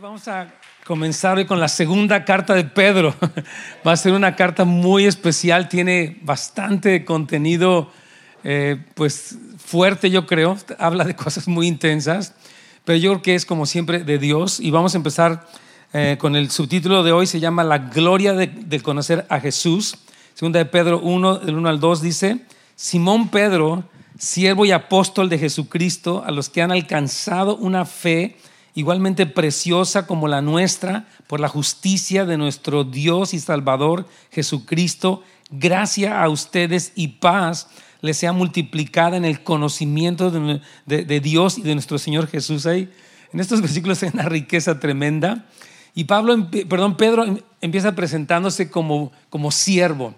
Vamos a comenzar hoy con la segunda carta de Pedro. Va a ser una carta muy especial, tiene bastante contenido, eh, pues fuerte yo creo, habla de cosas muy intensas, pero yo creo que es como siempre de Dios y vamos a empezar eh, con el subtítulo de hoy, se llama La gloria de, conocer a Jesús. Segunda de Pedro 1, del 1 al 2 dice, Simón Pedro, siervo y apóstol de Jesucristo, a los que han alcanzado una fe, igualmente preciosa como la nuestra, por la justicia de nuestro Dios y Salvador Jesucristo, gracia a ustedes y paz les sea multiplicada en el conocimiento de, Dios y de nuestro Señor Jesús. Ahí, en estos versículos hay una riqueza tremenda. Y Pablo, perdón, Pedro em, empieza presentándose como, como siervo.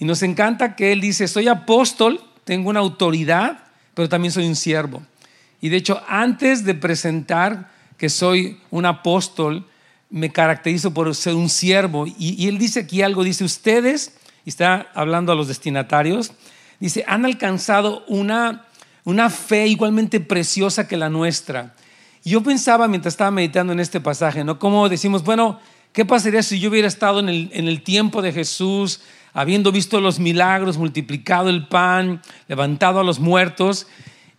Y nos encanta que él dice, soy apóstol, tengo una autoridad, pero también soy un siervo. Y de hecho, antes de presentar que soy un apóstol, me caracterizo por ser un siervo. Y, él dice aquí algo, dice, ustedes, y está hablando a los destinatarios, dice, han alcanzado una, una fe igualmente preciosa que la nuestra. Yo pensaba mientras estaba meditando en este pasaje, ¿no? Como decimos, bueno, ¿qué pasaría si yo hubiera estado en el, en el tiempo de Jesús, habiendo visto los milagros, multiplicado el pan, levantado a los muertos?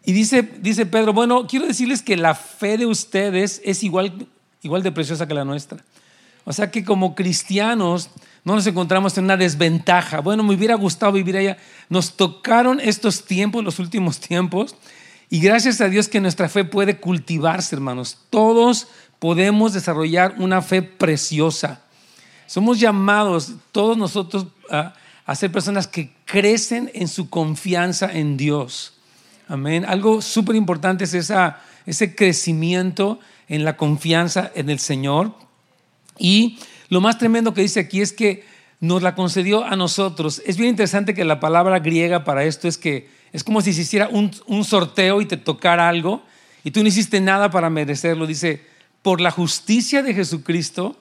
Y dice, dice Pedro, bueno, quiero decirles que la fe de ustedes es igual, igual de preciosa que la nuestra. O sea que como cristianos no nos encontramos en una desventaja. Bueno, me hubiera gustado vivir allá. Nos tocaron estos tiempos, los últimos tiempos, y gracias a Dios que nuestra fe puede cultivarse, hermanos. Todos podemos desarrollar una fe preciosa. Somos llamados, todos nosotros, a, a ser personas que crecen en su confianza en Dios. Amén. Algo súper importante es esa, ese crecimiento en la confianza en el Señor. Y lo más tremendo que dice aquí es que nos la concedió a nosotros. Es bien interesante que la palabra griega para esto es que es como si se hiciera un, un sorteo y te tocara algo y tú no hiciste nada para merecerlo. Dice, por la justicia de Jesucristo,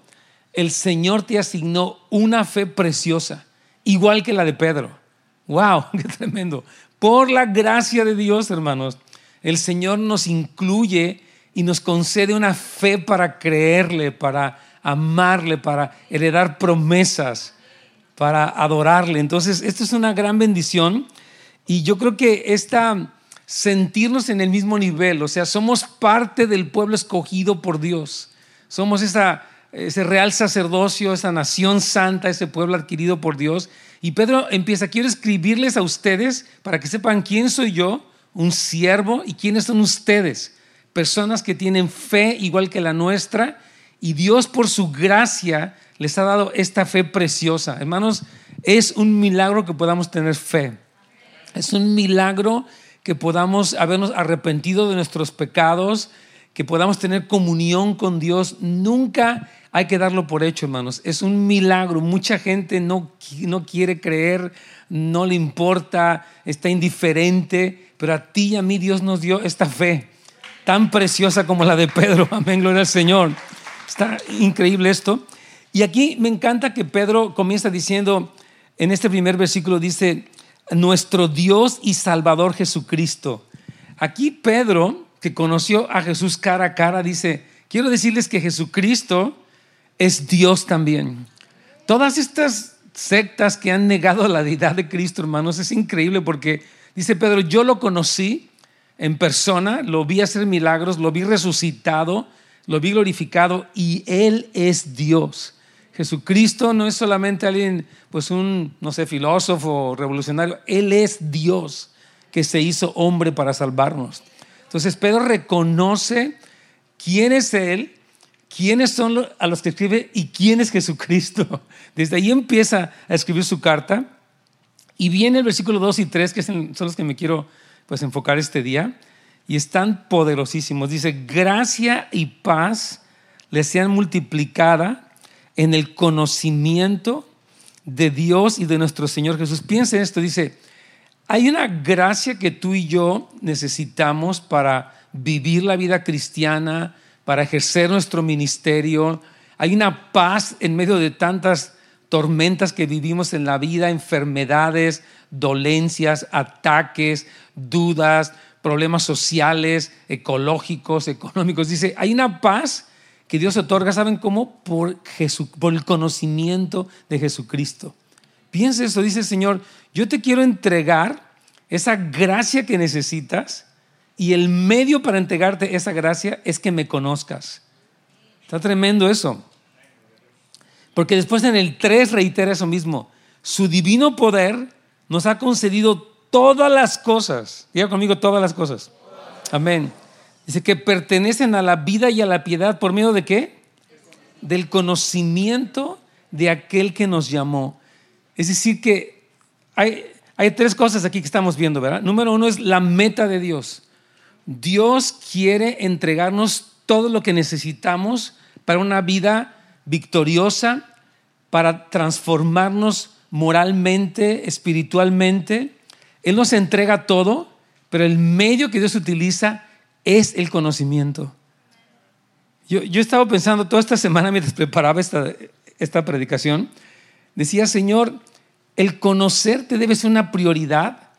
el Señor te asignó una fe preciosa, igual que la de Pedro. ¡Wow! ¡Qué tremendo! Por la gracia de Dios, hermanos, el Señor nos incluye y nos concede una fe para creerle, para amarle, para heredar promesas, para adorarle. Entonces, esto es una gran bendición y yo creo que esta sentirnos en el mismo nivel, o sea, somos parte del pueblo escogido por Dios. Somos esa, ese real sacerdocio, esa nación santa, ese pueblo adquirido por Dios y Pedro empieza, quiero escribirles a ustedes para que sepan quién soy yo, un siervo, y quiénes son ustedes, personas que tienen fe igual que la nuestra, y Dios por su gracia les ha dado esta fe preciosa. Hermanos, es un milagro que podamos tener fe. Es un milagro que podamos habernos arrepentido de nuestros pecados, que podamos tener comunión con Dios. Nunca hay que darlo por hecho, hermanos. Es un milagro. Mucha gente no, no quiere creer, no le importa, está indiferente, pero a ti y a mí Dios nos dio esta fe tan preciosa como la de Pedro. Amén, gloria al Señor. Está increíble esto. Y aquí me encanta que Pedro comienza diciendo, en este primer versículo dice, nuestro Dios y Salvador Jesucristo. Aquí Pedro, que conoció a Jesús cara a cara, dice, quiero decirles que Jesucristo es Dios también. Todas estas sectas que han negado la deidad de Cristo, hermanos, es increíble porque dice Pedro, yo lo conocí en persona, lo vi hacer milagros, lo vi resucitado, lo vi glorificado y Él es Dios. Jesucristo no es solamente alguien, pues un, no sé, filósofo revolucionario, Él es Dios que se hizo hombre para salvarnos. Entonces Pedro reconoce quién es Él, quiénes son a los que escribe y quién es Jesucristo. Desde ahí empieza a escribir su carta y viene el versículo 2 y 3, que son los que me quiero pues, enfocar este día, y están poderosísimos. Dice, gracia y paz les sean multiplicada en el conocimiento de Dios y de nuestro Señor Jesús. Piensa en esto, dice, hay una gracia que tú y yo necesitamos para vivir la vida cristiana, para ejercer nuestro ministerio. Hay una paz en medio de tantas tormentas que vivimos en la vida, enfermedades, dolencias, ataques, dudas, problemas sociales, ecológicos, económicos. Dice, hay una paz que Dios otorga, ¿saben cómo? Por, por el conocimiento de Jesucristo. Piensa eso, dice el Señor, yo te quiero entregar esa gracia que necesitas y el medio para entregarte esa gracia es que me conozcas. Está tremendo eso. Porque después en el 3 reitera eso mismo. Su divino poder nos ha concedido todas las cosas. Diga conmigo todas las cosas. Amén. Dice que pertenecen a la vida y a la piedad por medio de qué? Del conocimiento de aquel que nos llamó. Es decir, que hay, hay tres cosas aquí que estamos viendo, ¿verdad? Número uno es la meta de Dios. Dios quiere entregarnos todo lo que necesitamos para una vida victoriosa, para transformarnos moralmente, espiritualmente. Él nos entrega todo, pero el medio que Dios utiliza es el conocimiento. Yo, yo estaba pensando toda esta semana mientras preparaba esta, esta predicación, decía, Señor, el conocerte debe ser una prioridad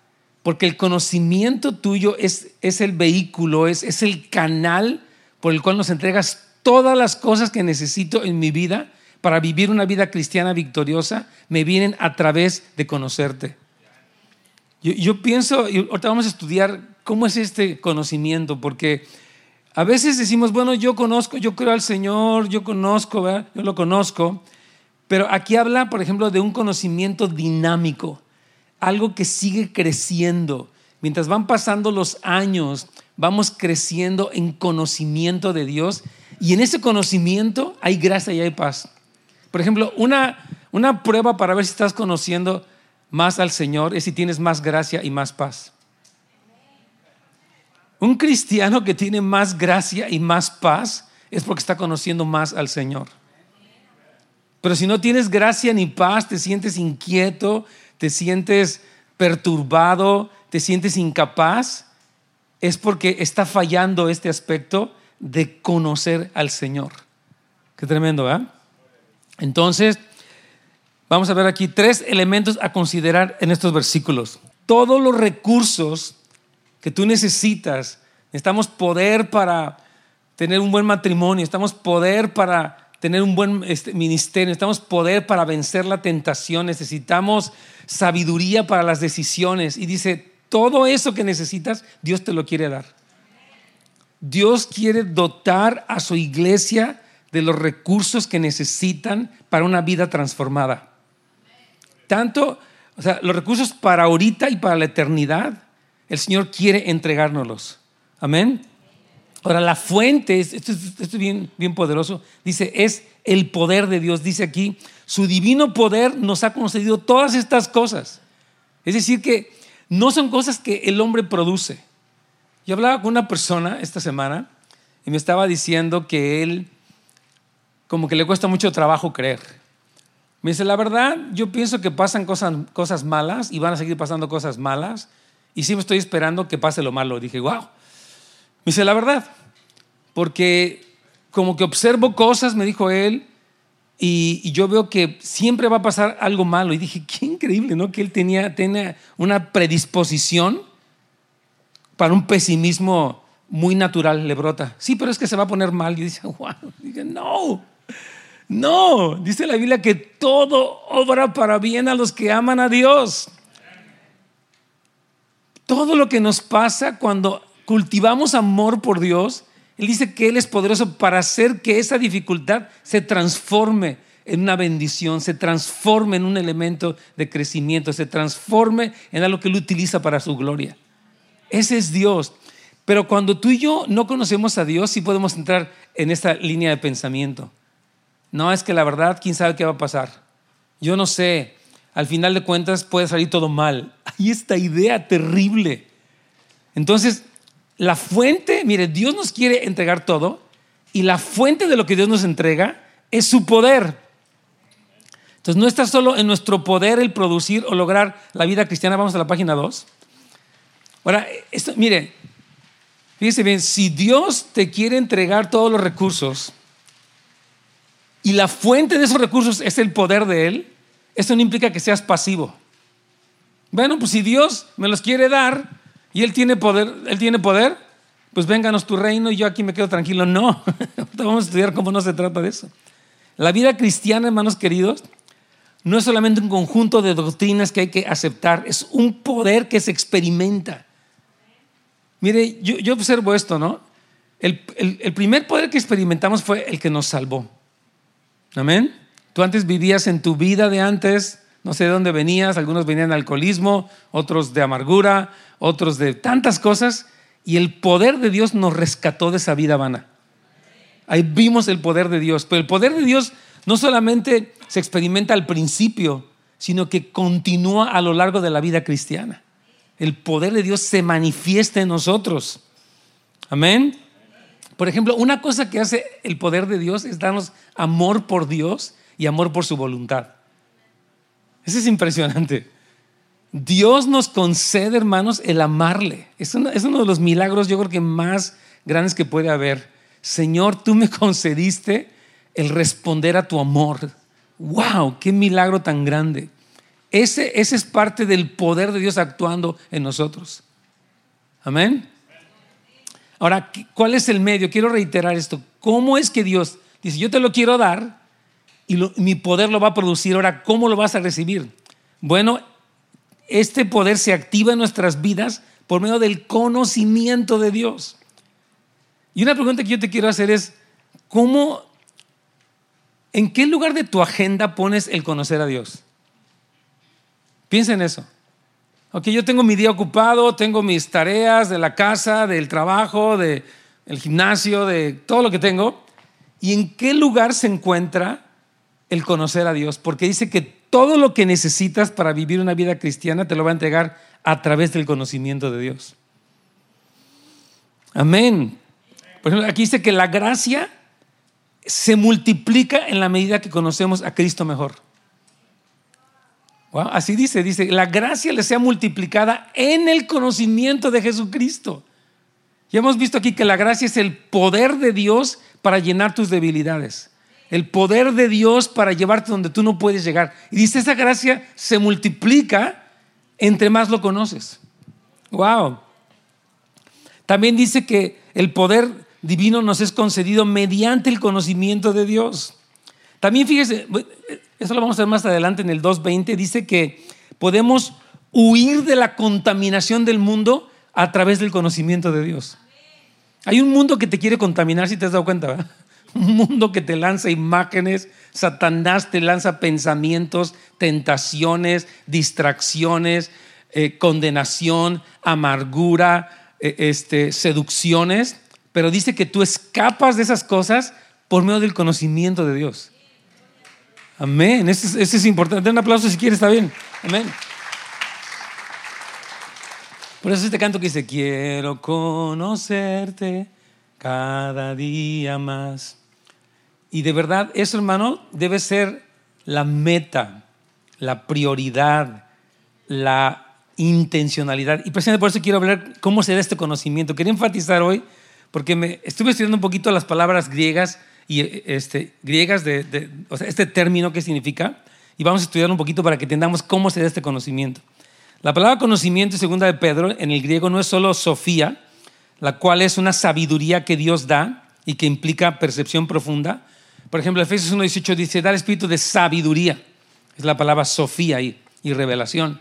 porque el conocimiento tuyo es, es el vehículo, es, es el canal por el cual nos entregas todas las cosas que necesito en mi vida para vivir una vida cristiana victoriosa, me vienen a través de conocerte. Yo, pienso, y ahorita vamos a estudiar cómo es este conocimiento, porque a veces decimos, bueno, yo conozco, yo creo al Señor, yo conozco, yo lo conozco, pero aquí habla, por ejemplo, de un conocimiento dinámico, algo que sigue creciendo. Mientras van pasando los años, vamos creciendo en conocimiento de Dios y en ese conocimiento hay gracia y hay paz. Por ejemplo, una, una prueba para ver si estás conociendo más al Señor es si tienes más gracia y más paz. Un cristiano que tiene más gracia y más paz es porque está conociendo más al Señor. Pero si no tienes gracia ni paz, te sientes inquieto, te sientes perturbado, te sientes incapaz, es porque está fallando este aspecto de conocer al Señor. Qué tremendo, ¿verdad? Entonces, vamos a ver aquí tres elementos a considerar en estos versículos. Todos los recursos que tú necesitas, necesitamos poder para tener un buen matrimonio, necesitamos poder para tener un buen este, ministerio, necesitamos poder para vencer la tentación, necesitamos sabiduría para las decisiones. Y dice, todo eso que necesitas, Dios te lo quiere dar. Dios quiere dotar a su iglesia de los recursos que necesitan para una vida transformada. Tanto, o sea, los recursos para ahorita y para la eternidad, el Señor quiere entregárnoslos. Amén. Ahora, la fuente, esto, es bien, bien poderoso, dice, es el poder de Dios. Dice aquí, su divino poder nos ha concedido todas estas cosas. Es decir, que no son cosas que el hombre produce. Yo hablaba con una persona esta semana y me estaba diciendo que él como que le cuesta mucho trabajo creer. Me dice, la verdad, yo pienso que pasan cosas, cosas malas y van a seguir pasando cosas malas y siempre estoy esperando que pase lo malo. Dije, wow. Me dice, la verdad, porque como que observo cosas, me dijo él, y, yo veo que siempre va a pasar algo malo. Y dije, qué increíble, ¿no? Que él tenía, tenía una predisposición para un pesimismo muy natural le brota. Sí, pero es que se va a poner mal. Y dice, wow. Dije, no, no. Dice la Biblia que todo obra para bien a los que aman a Dios. Todo lo que nos pasa cuando cultivamos amor por Dios, Él dice que Él es poderoso para hacer que esa dificultad se transforme en una bendición, se transforme en un elemento de crecimiento, se transforme en algo que Él utiliza para su gloria. Ese es Dios. Pero cuando tú y yo no conocemos a Dios, sí podemos entrar en esta línea de pensamiento. No es que la verdad, quién sabe qué va a pasar. Yo no sé. Al final de cuentas puede salir todo mal. Hay esta idea terrible. Entonces, la fuente, mire, Dios nos quiere entregar todo y la fuente de lo que Dios nos entrega es su poder. Entonces, no está solo en nuestro poder el producir o lograr la vida cristiana. Vamos a la página 2. Ahora, esto, mire, fíjese bien, si Dios te quiere entregar todos los recursos y la fuente de esos recursos es el poder de Él, eso no implica que seas pasivo. Bueno, pues si Dios me los quiere dar y Él tiene poder, Él tiene poder, pues vénganos tu reino y yo aquí me quedo tranquilo. No, vamos a estudiar cómo no se trata de eso. La vida cristiana, hermanos queridos, no es solamente un conjunto de doctrinas que hay que aceptar, es un poder que se experimenta. Mire, yo, observo esto, ¿no? El, el, primer poder que experimentamos fue el que nos salvó. Amén. Tú antes vivías en tu vida de antes, no sé de dónde venías, algunos venían de alcoholismo, otros de amargura, otros de tantas cosas, y el poder de Dios nos rescató de esa vida vana. Ahí vimos el poder de Dios, pero el poder de Dios no solamente se experimenta al principio, sino que continúa a lo largo de la vida cristiana. El poder de Dios se manifiesta en nosotros. Amén. Por ejemplo, una cosa que hace el poder de Dios es darnos amor por Dios y amor por su voluntad. Eso es impresionante. Dios nos concede, hermanos, el amarle. Es uno, de los milagros, yo creo que más grandes que puede haber. Señor, tú me concediste el responder a tu amor. ¡Wow! ¡Qué milagro tan grande! Ese, ese es parte del poder de Dios actuando en nosotros. Amén. Ahora, ¿cuál es el medio? Quiero reiterar esto. ¿Cómo es que Dios dice, yo te lo quiero dar y mi poder lo va a producir? Ahora, ¿cómo lo vas a recibir? Bueno, este poder se activa en nuestras vidas por medio del conocimiento de Dios. Y una pregunta que yo te quiero hacer es, ¿cómo ¿En qué lugar de tu agenda pones el conocer a Dios? Piensa en eso. Ok, yo tengo mi día ocupado, tengo mis tareas de la casa, del trabajo, del gimnasio, de todo lo que tengo. ¿Y en qué lugar se encuentra el conocer a Dios? Porque dice que todo lo que necesitas para vivir una vida cristiana te lo va a entregar a través del conocimiento de Dios. Amén. Por ejemplo, aquí dice que la gracia se multiplica en la medida que conocemos a Cristo mejor. así dice, dice, la gracia le sea multiplicada en el conocimiento de Jesucristo. Ya hemos visto aquí que la gracia es el poder de Dios para llenar tus debilidades. El poder de Dios para llevarte donde tú no puedes llegar. Y dice, esa gracia se multiplica entre más lo conoces. Wow. También dice que el poder divino nos es concedido mediante el conocimiento de Dios. También fíjese, eso lo vamos a ver más adelante en el 2.20, dice que podemos huir de la contaminación del mundo a través del conocimiento de Dios. Hay un mundo que te quiere contaminar, si te has dado cuenta, ¿verdad? Un mundo que te lanza imágenes, Satanás te lanza pensamientos, tentaciones, distracciones, eh, condenación, amargura, eh, este, seducciones pero dice que tú escapas de esas cosas por medio del conocimiento de Dios. Amén. Eso es, importante. Un aplauso si quieres, está bien. Amén. Por eso este canto que dice, quiero conocerte cada día más. Y de verdad, eso hermano debe ser la meta, la prioridad, la intencionalidad. Y precisamente por eso quiero hablar cómo se da este conocimiento. Quería enfatizar hoy porque me estuve estudiando un poquito las palabras griegas y este, griegas de, o sea, este término qué significa y vamos a estudiar un poquito para que entendamos cómo se da este conocimiento. La palabra conocimiento, segunda de Pedro, en el griego no es solo sofía, la cual es una sabiduría que Dios da y que implica percepción profunda. Por ejemplo, Efesios 1.18 dice, dar espíritu de sabiduría. Es la palabra sofía y, revelación.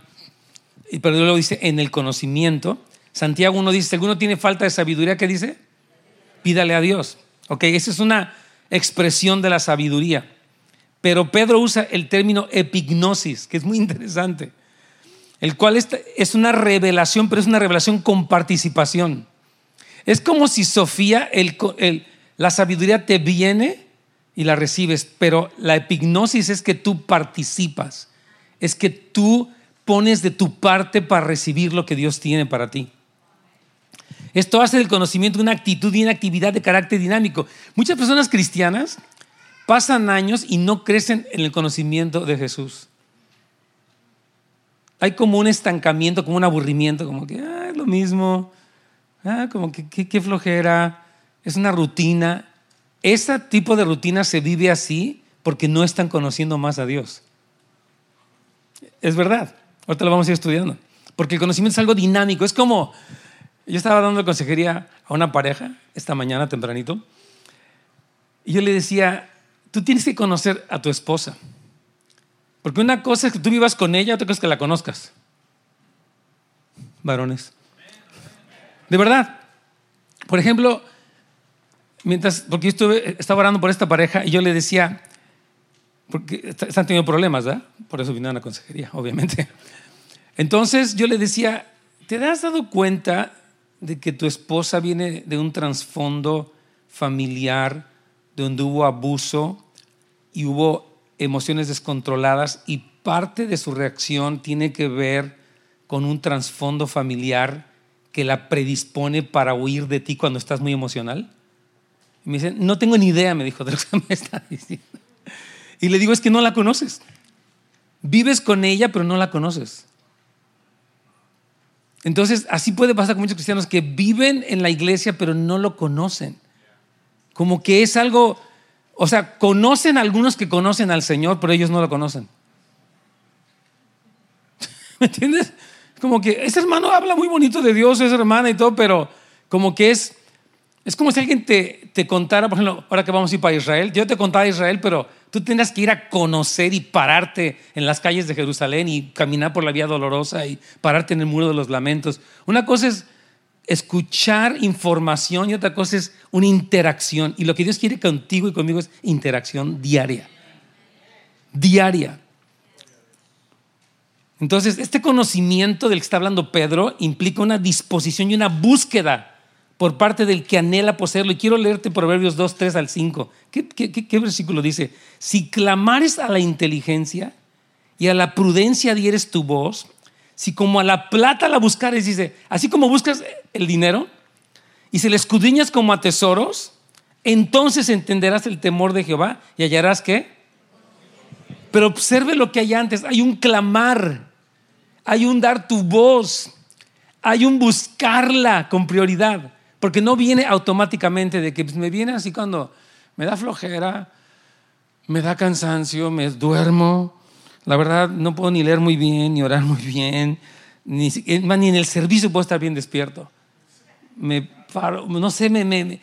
Y pero luego dice, en el conocimiento. Santiago 1 dice, ¿alguno tiene falta de sabiduría? ¿Qué dice? pídale a Dios. Ok, esa es una expresión de la sabiduría. Pero Pedro usa el término epignosis, que es muy interesante, el cual es una revelación, pero es una revelación con participación. Es como si Sofía, la sabiduría te viene y la recibes, pero la epignosis es que tú participas, es que tú pones de tu parte para recibir lo que Dios tiene para ti. Esto hace del conocimiento una actitud y una actividad de carácter dinámico. Muchas personas cristianas pasan años y no crecen en el conocimiento de Jesús. Hay como un estancamiento, como un aburrimiento, como que ah, es lo mismo, ah, como que qué flojera, es una rutina. Ese tipo de rutina se vive así porque no están conociendo más a Dios. Es verdad, ahorita lo vamos a ir estudiando. Porque el conocimiento es algo dinámico, es como, Yo estaba dando consejería a una pareja esta mañana tempranito y yo le decía, tú tienes que conocer a tu esposa. Porque una cosa es que tú vivas con ella, otra cosa es que la conozcas. Varones. De verdad. Por ejemplo, mientras, porque yo estuve, estaba orando por esta pareja y yo le decía, porque están teniendo problemas, ¿verdad? Por eso vine a la consejería, obviamente. Entonces yo le decía, ¿te has dado cuenta de que tu esposa viene de un trasfondo familiar donde hubo abuso y hubo emociones descontroladas y parte de su reacción tiene que ver con un trasfondo familiar que la predispone para huir de ti cuando estás muy emocional? Me dice, no tengo ni idea, me dijo, de lo que me está diciendo. Y le digo, es que no la conoces. Vives con ella, pero no la conoces. Entonces, así puede pasar con muchos cristianos que viven en la iglesia, pero no lo conocen. Como que es algo, o sea, conocen algunos que conocen al Señor, pero ellos no lo conocen. ¿Me entiendes? Como que ese hermano habla muy bonito de Dios, esa hermana y todo, pero como que es, es como si alguien te, te contara, por ejemplo, ahora que vamos a ir para Israel, yo te contaba Israel, pero tú tendrás que ir a conocer y pararte en las calles de Jerusalén y caminar por la vía dolorosa y pararte en el muro de los lamentos. Una cosa es escuchar información y otra cosa es una interacción. Y lo que Dios quiere contigo y conmigo es interacción diaria. Diaria. Entonces, este conocimiento del que está hablando Pedro implica una disposición y una búsqueda por parte del que anhela poseerlo. Y quiero leerte Proverbios 2, 3 al 5. ¿Qué, versículo dice? Si clamares a la inteligencia y a la prudencia dieres tu voz, si como a la plata la buscares, dice, así como buscas el dinero y se le escudriñas como a tesoros, entonces entenderás el temor de Jehová y hallarás que. Pero observe lo que hay antes. Hay un clamar hay un dar tu voz, hay un buscarla con prioridad, porque no viene automáticamente de que pues, me viene así cuando me da flojera, me da cansancio, me duermo, la verdad no puedo ni leer muy bien, ni orar muy bien, ni, ni en el servicio puedo estar bien despierto. Me paro, no sé, me, me,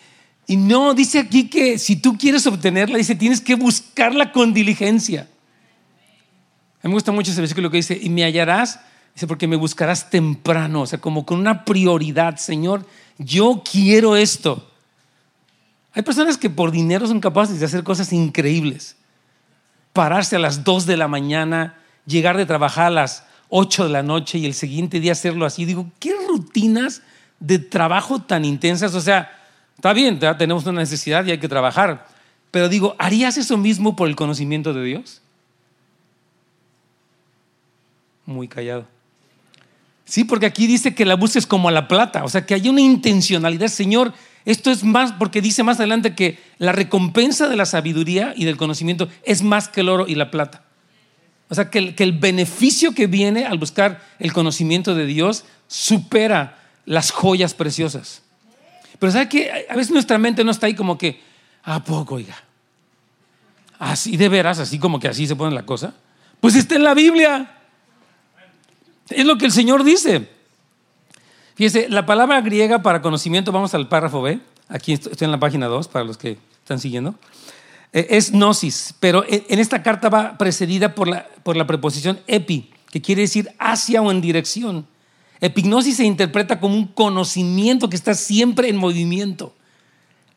y no, dice aquí que si tú quieres obtenerla, dice, tienes que buscarla con diligencia. A mí me gusta mucho ese versículo que dice, y me hallarás, dice, porque me buscarás temprano, o sea, como con una prioridad, Señor, yo quiero esto. Hay personas que por dinero son capaces de hacer cosas increíbles. Pararse a las 2 de la mañana, llegar de trabajar a las 8 de la noche y el siguiente día hacerlo así. Digo, ¿qué rutinas de trabajo tan intensas? O sea, está bien, tenemos una necesidad y hay que trabajar. Pero digo, ¿harías eso mismo por el conocimiento de Dios? muy callado. Sí, porque aquí dice que la busques como a la plata, o sea, que hay una intencionalidad. Señor, esto es más, porque dice más adelante que la recompensa de la sabiduría y del conocimiento es más que el oro y la plata. O sea, que el, beneficio que viene al buscar el conocimiento de Dios supera las joyas preciosas. Pero ¿sabe que A veces nuestra mente no está ahí como que, ¿a poco, oiga? Así de veras, así como que así se pone la cosa. Pues está en la Biblia. Es lo que el Señor dice. Fíjese, la palabra griega para conocimiento, vamos al párrafo B, aquí estoy en la página 2 para los que están siguiendo, eh, es gnosis, pero en esta carta va precedida por la, por la preposición epi, que quiere decir hacia o en dirección. Epignosis se interpreta como un conocimiento que está siempre en movimiento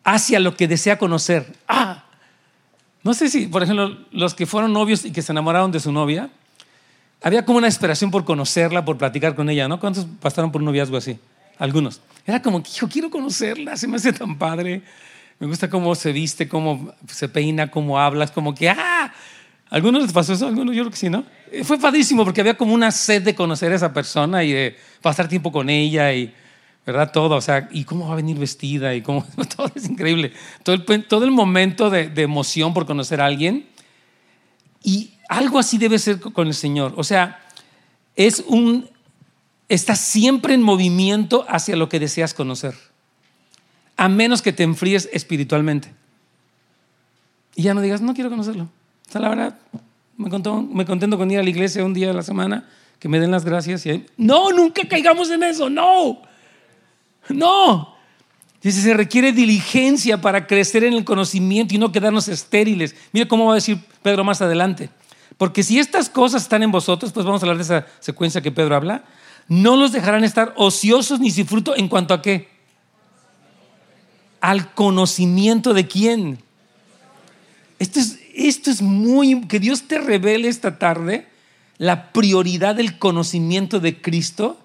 hacia lo que desea conocer. Ah, no sé si, por ejemplo, los que fueron novios y que se enamoraron de su novia, había como una esperación por conocerla, por platicar con ella, ¿no? ¿Cuántos pasaron por un noviazgo así? Algunos. Era como yo quiero conocerla, se me hace tan padre. Me gusta cómo se viste, cómo se peina, cómo hablas, como que, ¡ah! ¿Algunos les pasó eso? ¿Algunos? Yo creo que sí, ¿no? Eh, fue padrísimo porque había como una sed de conocer a esa persona y de pasar tiempo con ella y, ¿verdad? Todo, o sea, y cómo va a venir vestida y cómo, todo es increíble. Todo el, todo el momento de, de emoción por conocer a alguien. Y algo así debe ser con el Señor. O sea, es un está siempre en movimiento hacia lo que deseas conocer. A menos que te enfríes espiritualmente. Y ya no digas, no quiero conocerlo. O sea, la verdad, me, contento con ir a la iglesia un día a la semana, que me den las gracias. Y no, nunca caigamos en eso, no. No. Dice, se requiere diligencia para crecer en el conocimiento y no quedarnos estériles. Mira cómo va a decir Pedro más adelante. Porque si estas cosas están en vosotros, pues vamos a hablar de esa secuencia que Pedro habla, no los dejarán estar ociosos ni sin fruto en cuanto a qué. Al conocimiento de quién. Esto es, esto es muy... Que Dios te revele esta tarde la prioridad del conocimiento de Cristo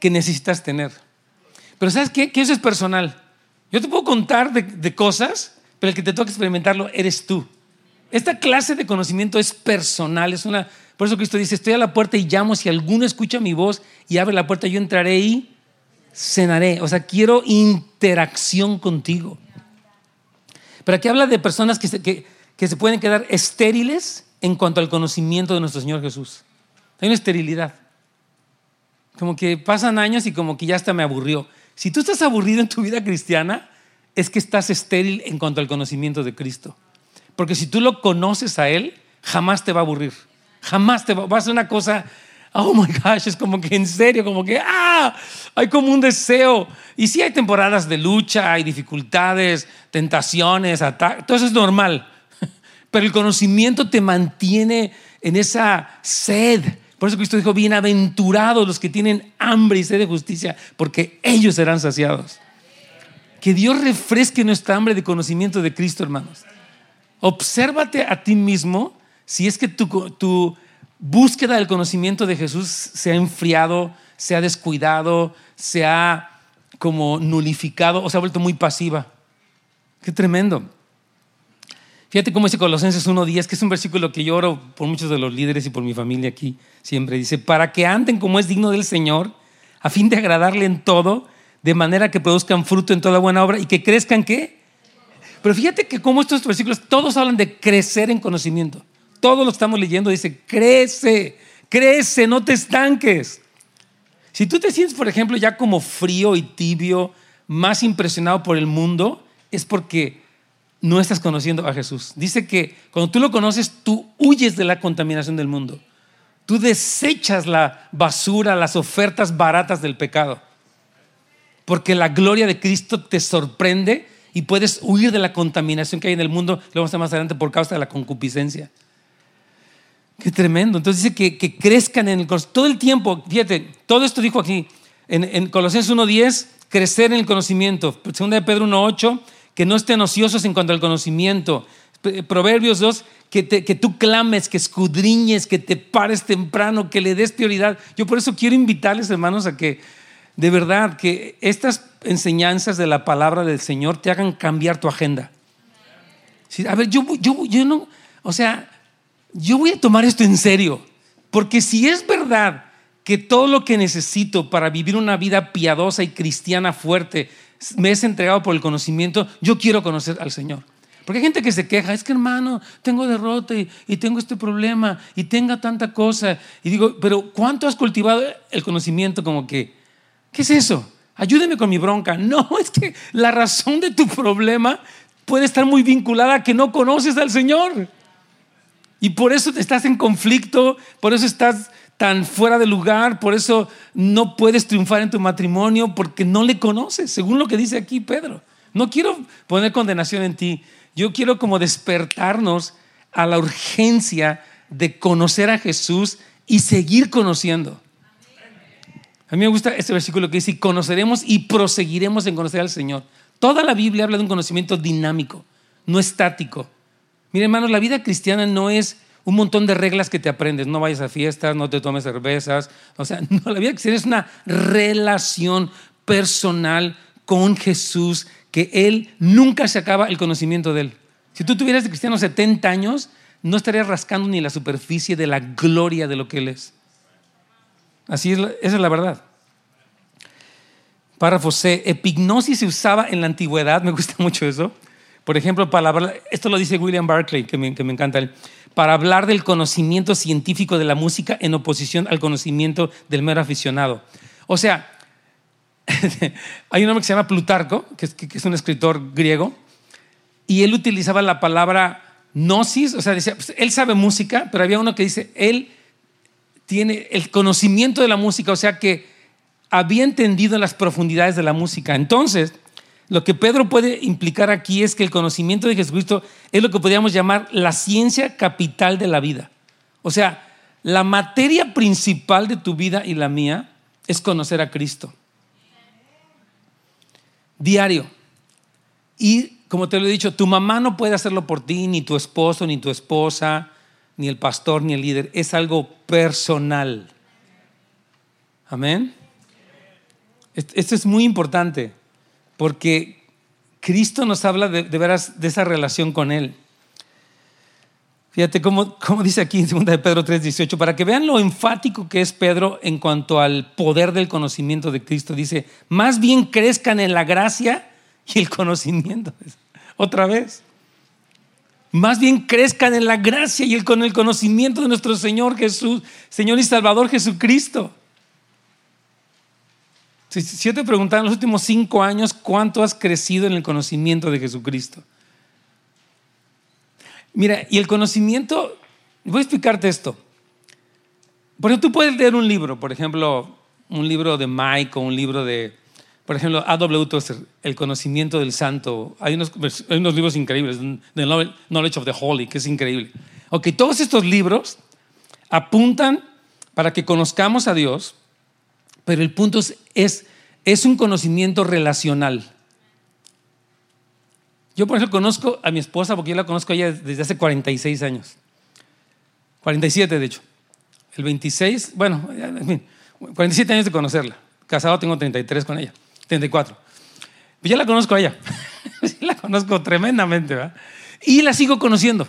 que necesitas tener. Pero ¿sabes qué? Que eso es personal. Yo te puedo contar de, cosas, pero el que te toca experimentarlo eres tú. Esta clase de conocimiento es personal, es una... Por eso Cristo dice, estoy a la puerta y llamo, si alguno escucha mi voz y abre la puerta, yo entraré y cenaré. O sea, quiero interacción contigo. Pero aquí habla de personas que se, que, que se pueden quedar estériles en cuanto al conocimiento de nuestro Señor Jesús. Hay una esterilidad. Como que pasan años y como que ya hasta me aburrió. Si tú estás aburrido en tu vida cristiana, es que estás estéril en cuanto al conocimiento de Cristo. Porque si tú lo conoces a Él, jamás te va a aburrir. Jamás te va, va a ser una cosa, oh my gosh, es como que en serio, como que, ah, hay como un deseo. Y sí hay temporadas de lucha, hay dificultades, tentaciones, ataques, todo eso es normal. Pero el conocimiento te mantiene en esa sed. Por eso Cristo dijo, bienaventurados los que tienen hambre y sed de justicia, porque ellos serán saciados. Que Dios refresque nuestra hambre de conocimiento de Cristo, hermanos. Obsérvate a ti mismo si es que tu, tu búsqueda del conocimiento de Jesús se ha enfriado, se ha descuidado, se ha como nulificado o se ha vuelto muy pasiva. Qué tremendo. Fíjate cómo dice Colosenses 1.10, que es un versículo que yo oro por muchos de los líderes y por mi familia aquí siempre. Dice, para que anden como es digno del Señor, a fin de agradarle en todo, de manera que produzcan fruto en toda buena obra y que crezcan qué. Pero fíjate que como estos versículos todos hablan de crecer en conocimiento. Todo lo estamos leyendo dice, crece, crece, no te estanques. Si tú te sientes, por ejemplo, ya como frío y tibio, más impresionado por el mundo, es porque no estás conociendo a Jesús. Dice que cuando tú lo conoces, tú huyes de la contaminación del mundo. Tú desechas la basura, las ofertas baratas del pecado. Porque la gloria de Cristo te sorprende y puedes huir de la contaminación que hay en el mundo, lo vamos a ver más adelante, por causa de la concupiscencia. Qué tremendo. Entonces dice que, que crezcan en el todo el tiempo. Fíjate, todo esto dijo aquí en, en Colosenses 1.10, crecer en el conocimiento. Segunda de Pedro 1.8 que no estén ociosos en cuanto al conocimiento. Proverbios 2, que, que tú clames, que escudriñes, que te pares temprano, que le des prioridad. Yo por eso quiero invitarles, hermanos, a que de verdad que estas enseñanzas de la palabra del Señor te hagan cambiar tu agenda. a ver, yo, yo, yo no, o sea, yo voy a tomar esto en serio, porque si es verdad que todo lo que necesito para vivir una vida piadosa y cristiana fuerte me es entregado por el conocimiento, yo quiero conocer al Señor. Porque hay gente que se queja, es que hermano, tengo derrota y, tengo este problema y tenga tanta cosa. Y digo, pero ¿cuánto has cultivado el conocimiento como que, ¿qué es eso? Ayúdeme con mi bronca. No, es que la razón de tu problema puede estar muy vinculada a que no conoces al Señor. Y por eso estás en conflicto, por eso estás tan fuera de lugar, por eso no puedes triunfar en tu matrimonio, porque no le conoces, según lo que dice aquí Pedro. No quiero poner condenación en ti, yo quiero como despertarnos a la urgencia de conocer a Jesús y seguir conociendo. A mí me gusta este versículo que dice, conoceremos y proseguiremos en conocer al Señor. Toda la Biblia habla de un conocimiento dinámico, no estático. Miren, hermanos, la vida cristiana no es un montón de reglas que te aprendes. No vayas a fiestas, no te tomes cervezas. O sea, no, la vida cristiana es una relación personal con Jesús que Él nunca se acaba el conocimiento de Él. Si tú tuvieras de cristiano 70 años, no estarías rascando ni la superficie de la gloria de lo que Él es. Así es, esa es la verdad. Párrafo C. Epignosis se usaba en la antigüedad, me gusta mucho eso. Por ejemplo, para esto lo dice William Barclay, que me, que me encanta él para hablar del conocimiento científico de la música en oposición al conocimiento del mero aficionado. O sea, hay un hombre que se llama Plutarco, que es, un escritor griego, y él utilizaba la palabra gnosis, o sea, decía, pues, él sabe música, pero había uno que dice, él tiene el conocimiento de la música, o sea que había entendido las profundidades de la música. Entonces, lo que Pedro puede implicar aquí es que el conocimiento de Jesucristo es lo que podríamos llamar la ciencia capital de la vida. O sea, la materia principal de tu vida y la mía es conocer a Cristo. Diario. Y como te lo he dicho, tu mamá no puede hacerlo por ti, ni tu esposo, ni tu esposa, ni el pastor, ni el líder. Es algo personal. Amén. Esto es muy importante porque Cristo nos habla de, veras de esa relación con Él. Fíjate cómo, dice aquí en 2 de Pedro 3:18, para que vean lo enfático que es Pedro en cuanto al poder del conocimiento de Cristo. Dice, más bien crezcan en la gracia y el conocimiento. Otra vez. Más bien crezcan en la gracia y el, con el conocimiento de nuestro Señor Jesús, Señor y Salvador Jesucristo. Si, yo te preguntara en los últimos cinco años cuánto has crecido en el conocimiento de Jesucristo. Mira, y el conocimiento, voy a explicarte esto. Por ejemplo, tú puedes leer un libro, por ejemplo, un libro de Mike o un libro de, por ejemplo, A.W. Tozer, El conocimiento del santo. Hay unos, libros increíbles, The Knowledge of the Holy, que es increíble. Ok, todos estos libros apuntan para que conozcamos a Dios, pero el punto es, es, un conocimiento relacional. Yo, por ejemplo, conozco a mi esposa porque yo la conozco a ella desde hace 46 años. 47, de hecho. El 26, bueno, en fin, 47 años de conocerla. Casado tengo 33 con ella, 34. Pues ya la conozco a ella. la conozco tremendamente, ¿verdad? Y la sigo conociendo.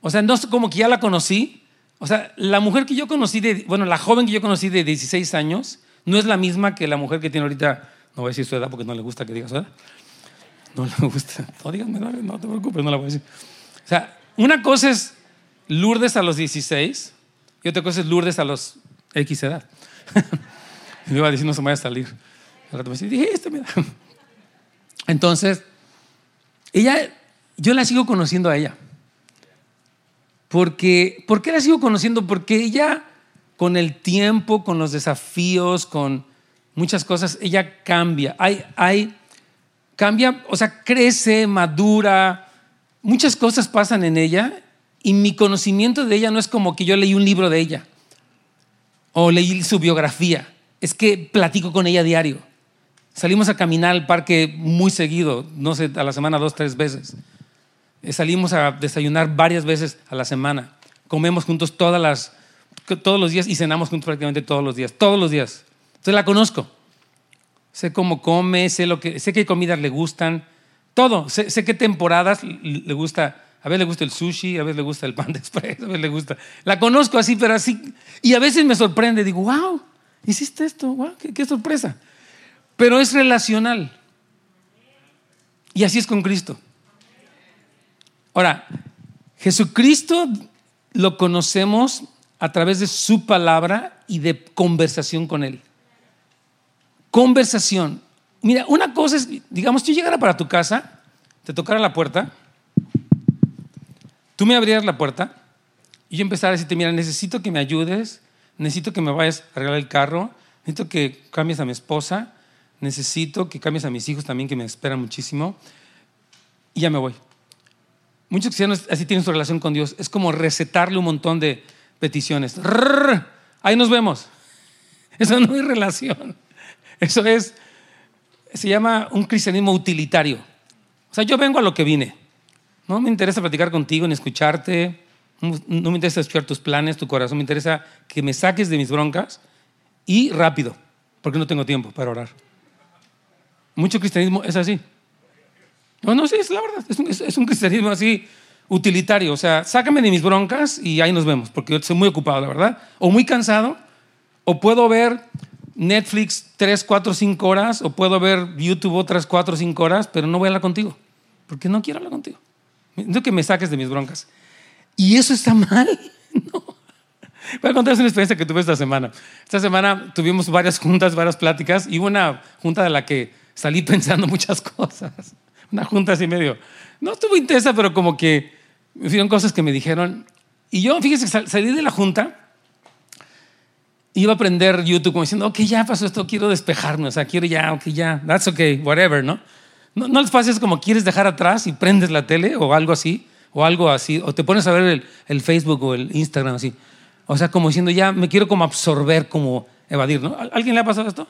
O sea, no es como que ya la conocí, o sea, la mujer que yo conocí, de, bueno, la joven que yo conocí de 16 años, no es la misma que la mujer que tiene ahorita, no voy a decir su edad porque no le gusta que diga su edad. No le gusta. No, díganme, no, te preocupes, no la voy a decir. O sea, una cosa es Lourdes a los 16 y otra cosa es Lourdes a los X edad. le iba a decir, no se me vaya a salir. Entonces, ella, yo la sigo conociendo a ella. Porque, ¿Por qué la sigo conociendo? Porque ella, con el tiempo, con los desafíos, con muchas cosas, ella cambia. Hay, hay, cambia, o sea, crece, madura, muchas cosas pasan en ella y mi conocimiento de ella no es como que yo leí un libro de ella o leí su biografía, es que platico con ella diario. Salimos a caminar al parque muy seguido, no sé, a la semana dos, tres veces. Eh, salimos a desayunar varias veces a la semana. Comemos juntos todas las, todos los días y cenamos juntos prácticamente todos los días. Todos los días. Entonces la conozco. Sé cómo come, sé, lo que, sé qué comidas le gustan. Todo. Sé, qué temporadas le gusta. A veces le gusta el sushi, a veces le gusta el pan de express, a veces le gusta. La conozco así, pero así. Y a veces me sorprende. Digo, wow, hiciste esto, wow, qué sorpresa. Pero es relacional. Y así es con Cristo. Ahora, Jesucristo lo conocemos a través de su palabra y de conversación con Él. Conversación. Mira, una cosa es, digamos, tú llegara para tu casa, te tocara la puerta, tú me abrieras la puerta y yo empezara a decirte, mira, necesito que me ayudes, necesito que me vayas a arreglar el carro, necesito que cambies a mi esposa, necesito que cambies a mis hijos también, que me esperan muchísimo, y ya me voy. Muchos cristianos así tienen su relación con Dios. Es como recetarle un montón de peticiones. ahí nos vemos. Eso no es relación. Eso es, se llama un cristianismo utilitario. O sea, yo vengo a lo que vine. No me interesa platicar contigo ni escucharte. No me interesa escuchar tus planes, tu corazón. Me interesa que me saques de mis broncas y rápido, porque no tengo tiempo para orar. Mucho cristianismo es así. No, no, sí, es la verdad. Es un, cristianismo así utilitario. O sea, sácame de mis broncas y ahí nos vemos, porque yo estoy muy ocupado, la verdad. O muy cansado, o puedo ver Netflix 3, 4, 5 horas, o puedo ver YouTube otras 4 o 5 horas, pero no voy a hablar contigo, porque no quiero hablar contigo. No que me saques de mis broncas. ¿Y eso está mal? No. Voy a contarles una experiencia que tuve esta semana. Esta semana tuvimos varias juntas, varias pláticas, y hubo una junta de la que salí pensando muchas cosas una junta así medio, no estuvo intensa, pero como que me fueron cosas que me dijeron. Y yo, fíjese, salí de la junta iba a aprender YouTube como diciendo, ok, ya pasó esto, quiero despejarme, o sea, quiero ya, ok, ya, that's okay, whatever, ¿no? No, no les pases como quieres dejar atrás y prendes la tele o algo así, o algo así, o te pones a ver el, el Facebook o el Instagram así. O sea, como diciendo, ya me quiero como absorber, como evadir, ¿no? ¿Alguien le ha pasado esto?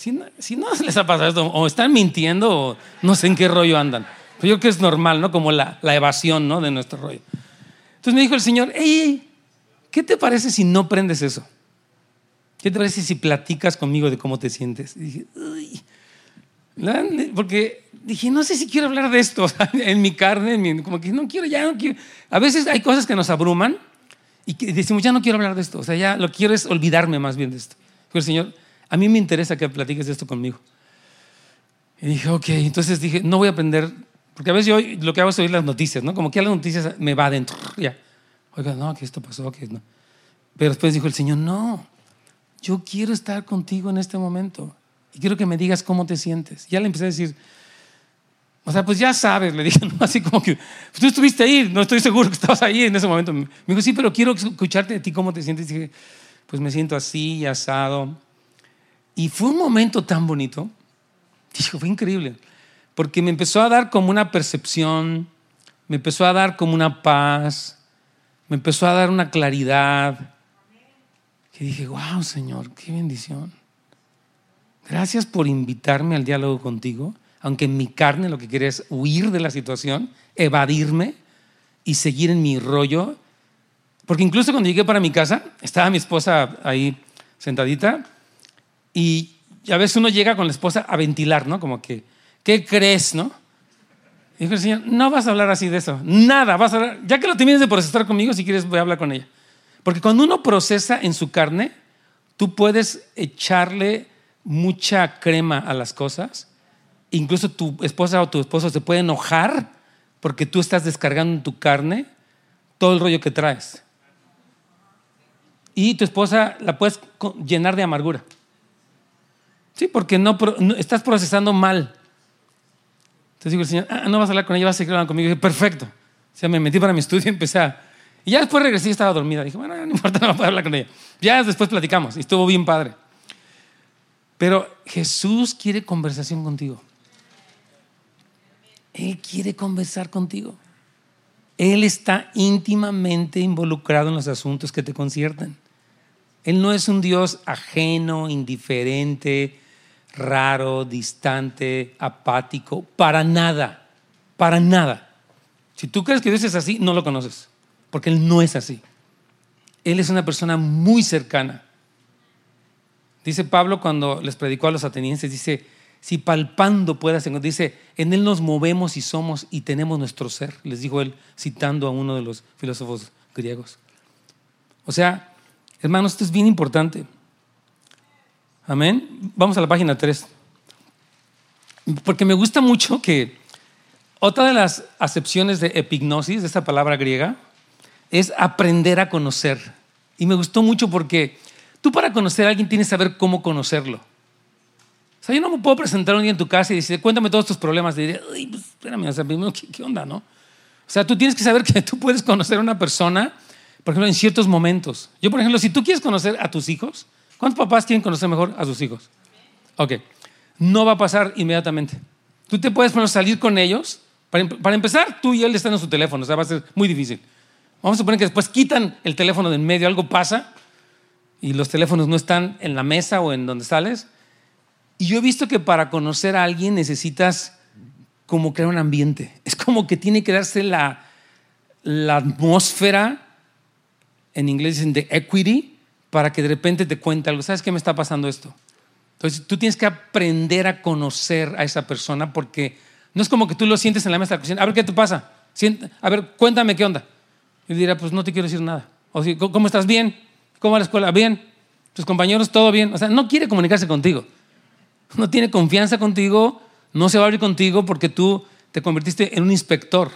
Si no, si no les ha pasado esto, o están mintiendo o no sé en qué rollo andan. Pero yo creo que es normal, ¿no? Como la, evasión, ¿no? De nuestro rollo. Entonces me dijo el Señor, hey, ¿qué te parece si no prendes eso? ¿Qué te parece si platicas conmigo de cómo te sientes? Y dije, Uy. porque dije, no sé si quiero hablar de esto en mi carne, como que no quiero, ya no quiero. A veces hay cosas que nos abruman y decimos, ya no quiero hablar de esto, o sea, ya lo quiero es olvidarme más bien de esto. Dijo el Señor, a mí me interesa que platiques esto conmigo. Y dije, ok, entonces dije, no voy a aprender, porque a veces yo lo que hago es oír las noticias, ¿no? Como que a las noticias me va adentro, ya. Oiga, no, que esto pasó, que no. Pero después dijo el Señor, no, yo quiero estar contigo en este momento y quiero que me digas cómo te sientes. Ya le empecé a decir, o sea, pues ya sabes, le dije, así como que, pues tú estuviste ahí, no estoy seguro que estabas ahí en ese momento. Me dijo, sí, pero quiero escucharte de ti cómo te sientes. Y dije, pues me siento así, asado. Y fue un momento tan bonito. Dijo, fue increíble, porque me empezó a dar como una percepción, me empezó a dar como una paz, me empezó a dar una claridad y dije, wow, Señor, qué bendición. Gracias por invitarme al diálogo contigo, aunque en mi carne lo que quiere es huir de la situación, evadirme y seguir en mi rollo. Porque incluso cuando llegué para mi casa, estaba mi esposa ahí sentadita y a veces uno llega con la esposa a ventilar, ¿no? Como que, ¿qué crees, no? Y dijo el Señor, no vas a hablar así de eso, nada, vas a hablar, ya que lo termines de procesar conmigo, si quieres voy a hablar con ella. Porque cuando uno procesa en su carne, tú puedes echarle mucha crema a las cosas. Incluso tu esposa o tu esposo se puede enojar porque tú estás descargando en tu carne todo el rollo que traes. Y tu esposa la puedes llenar de amargura. Sí, porque no, estás procesando mal. Entonces digo, el Señor, ah, no vas a hablar con ella, vas a seguir hablando conmigo. Y dije, perfecto. O sea, me metí para mi estudio y empecé a, y ya después regresé y estaba dormida. Dije, bueno, no importa, no puedo hablar con ella. Ya después platicamos y estuvo bien padre. Pero Jesús quiere conversación contigo. Él quiere conversar contigo. Él está íntimamente involucrado en los asuntos que te concierten. Él no es un Dios ajeno, indiferente, raro, distante, apático, para nada, para nada. Si tú crees que Dios es así, no lo conoces porque Él no es así. Él es una persona muy cercana. Dice Pablo cuando les predicó a los atenienses, dice, si palpando puedas, dice, en Él nos movemos y somos y tenemos nuestro ser, les dijo Él citando a uno de los filósofos griegos. O sea, hermanos, esto es bien importante. Amén. Vamos a la página 3. Porque me gusta mucho que otra de las acepciones de epignosis, de esta palabra griega, es aprender a conocer. Y me gustó mucho porque tú para conocer a alguien tienes que saber cómo conocerlo. O sea, yo no me puedo presentar un día en tu casa y decir, cuéntame todos tus problemas. Y diré, Ay, pues, espérame, ¿qué, ¿qué, onda, no? O sea, tú tienes que saber que tú puedes conocer a una persona, por ejemplo, en ciertos momentos. Yo, por ejemplo, si tú quieres conocer a tus hijos, ¿cuántos papás quieren conocer mejor a sus hijos? Ok, no va a pasar inmediatamente. Tú te puedes salir con ellos. Para, para empezar, tú y él están en su teléfono, o sea, va a ser muy difícil. Vamos a suponer que después quitan el teléfono de en medio, algo pasa y los teléfonos no están en la mesa o en donde sales. Y yo he visto que para conocer a alguien necesitas como crear un ambiente. Es como que tiene que darse la, la atmósfera, en inglés dicen de equity, para que de repente te cuente algo. ¿Sabes qué me está pasando esto? Entonces tú tienes que aprender a conocer a esa persona porque no es como que tú lo sientes en la mesa de la cocina. A ver qué te pasa. A ver, cuéntame qué onda. Y dirá, pues no te quiero decir nada. O si, ¿cómo estás? Bien. ¿Cómo va la escuela? Bien. ¿Tus compañeros? Todo bien. O sea, no quiere comunicarse contigo. No tiene confianza contigo, no se va a abrir contigo porque tú te convertiste en un inspector,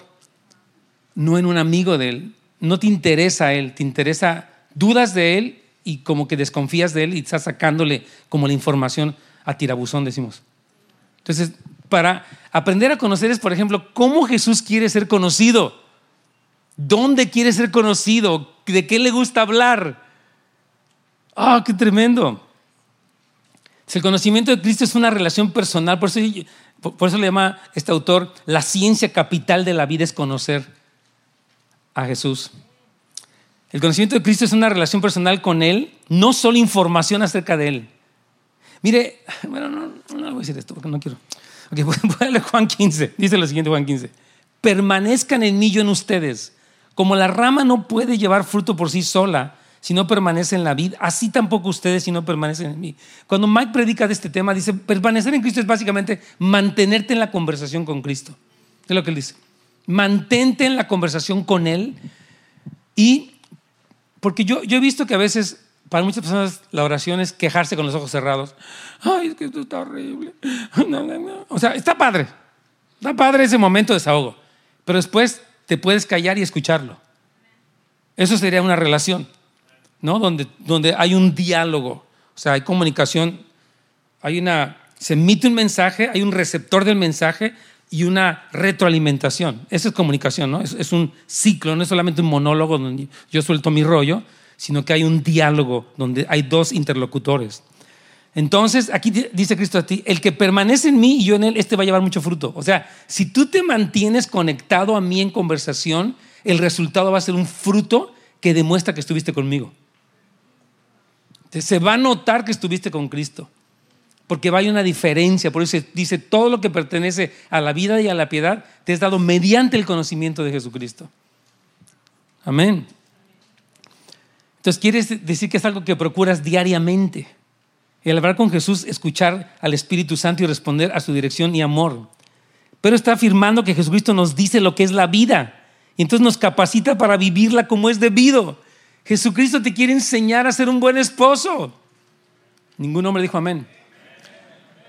no en un amigo de él. No te interesa él, te interesa, dudas de él y como que desconfías de él y estás sacándole como la información a tirabuzón, decimos. Entonces, para aprender a conocer es, por ejemplo, cómo Jesús quiere ser conocido. ¿Dónde quiere ser conocido? ¿De qué le gusta hablar? ¡Ah, qué tremendo! El conocimiento de Cristo es una relación personal, por eso, por eso le llama este autor, la ciencia capital de la vida es conocer a Jesús. El conocimiento de Cristo es una relación personal con Él, no solo información acerca de Él. Mire, bueno, no, no voy a decir esto porque no quiero. Ok, voy a leer Juan 15. Dice lo siguiente, Juan 15. Permanezcan en mí, yo en ustedes. Como la rama no puede llevar fruto por sí sola si no permanece en la vida, así tampoco ustedes si no permanecen en mí. Cuando Mike predica de este tema, dice, permanecer en Cristo es básicamente mantenerte en la conversación con Cristo. Es lo que él dice. Mantente en la conversación con Él. Y, porque yo, yo he visto que a veces, para muchas personas, la oración es quejarse con los ojos cerrados. Ay, es que esto está horrible. O sea, está padre. Está padre ese momento de desahogo. Pero después te puedes callar y escucharlo. Eso sería una relación. ¿no? Donde, donde hay un diálogo, o sea, hay comunicación, hay una, se emite un mensaje, hay un receptor del mensaje y una retroalimentación. Esa es comunicación, ¿no? Es, es un ciclo, no es solamente un monólogo donde yo suelto mi rollo, sino que hay un diálogo donde hay dos interlocutores. Entonces, aquí dice Cristo a ti, el que permanece en mí y yo en él, este va a llevar mucho fruto. O sea, si tú te mantienes conectado a mí en conversación, el resultado va a ser un fruto que demuestra que estuviste conmigo. Se va a notar que estuviste con Cristo, porque a una diferencia. Por eso dice, todo lo que pertenece a la vida y a la piedad te es dado mediante el conocimiento de Jesucristo. Amén. Entonces, quieres decir que es algo que procuras diariamente. Al hablar con Jesús, escuchar al Espíritu Santo y responder a su dirección y amor. Pero está afirmando que Jesucristo nos dice lo que es la vida. Y entonces nos capacita para vivirla como es debido. Jesucristo te quiere enseñar a ser un buen esposo. Ningún hombre dijo amén.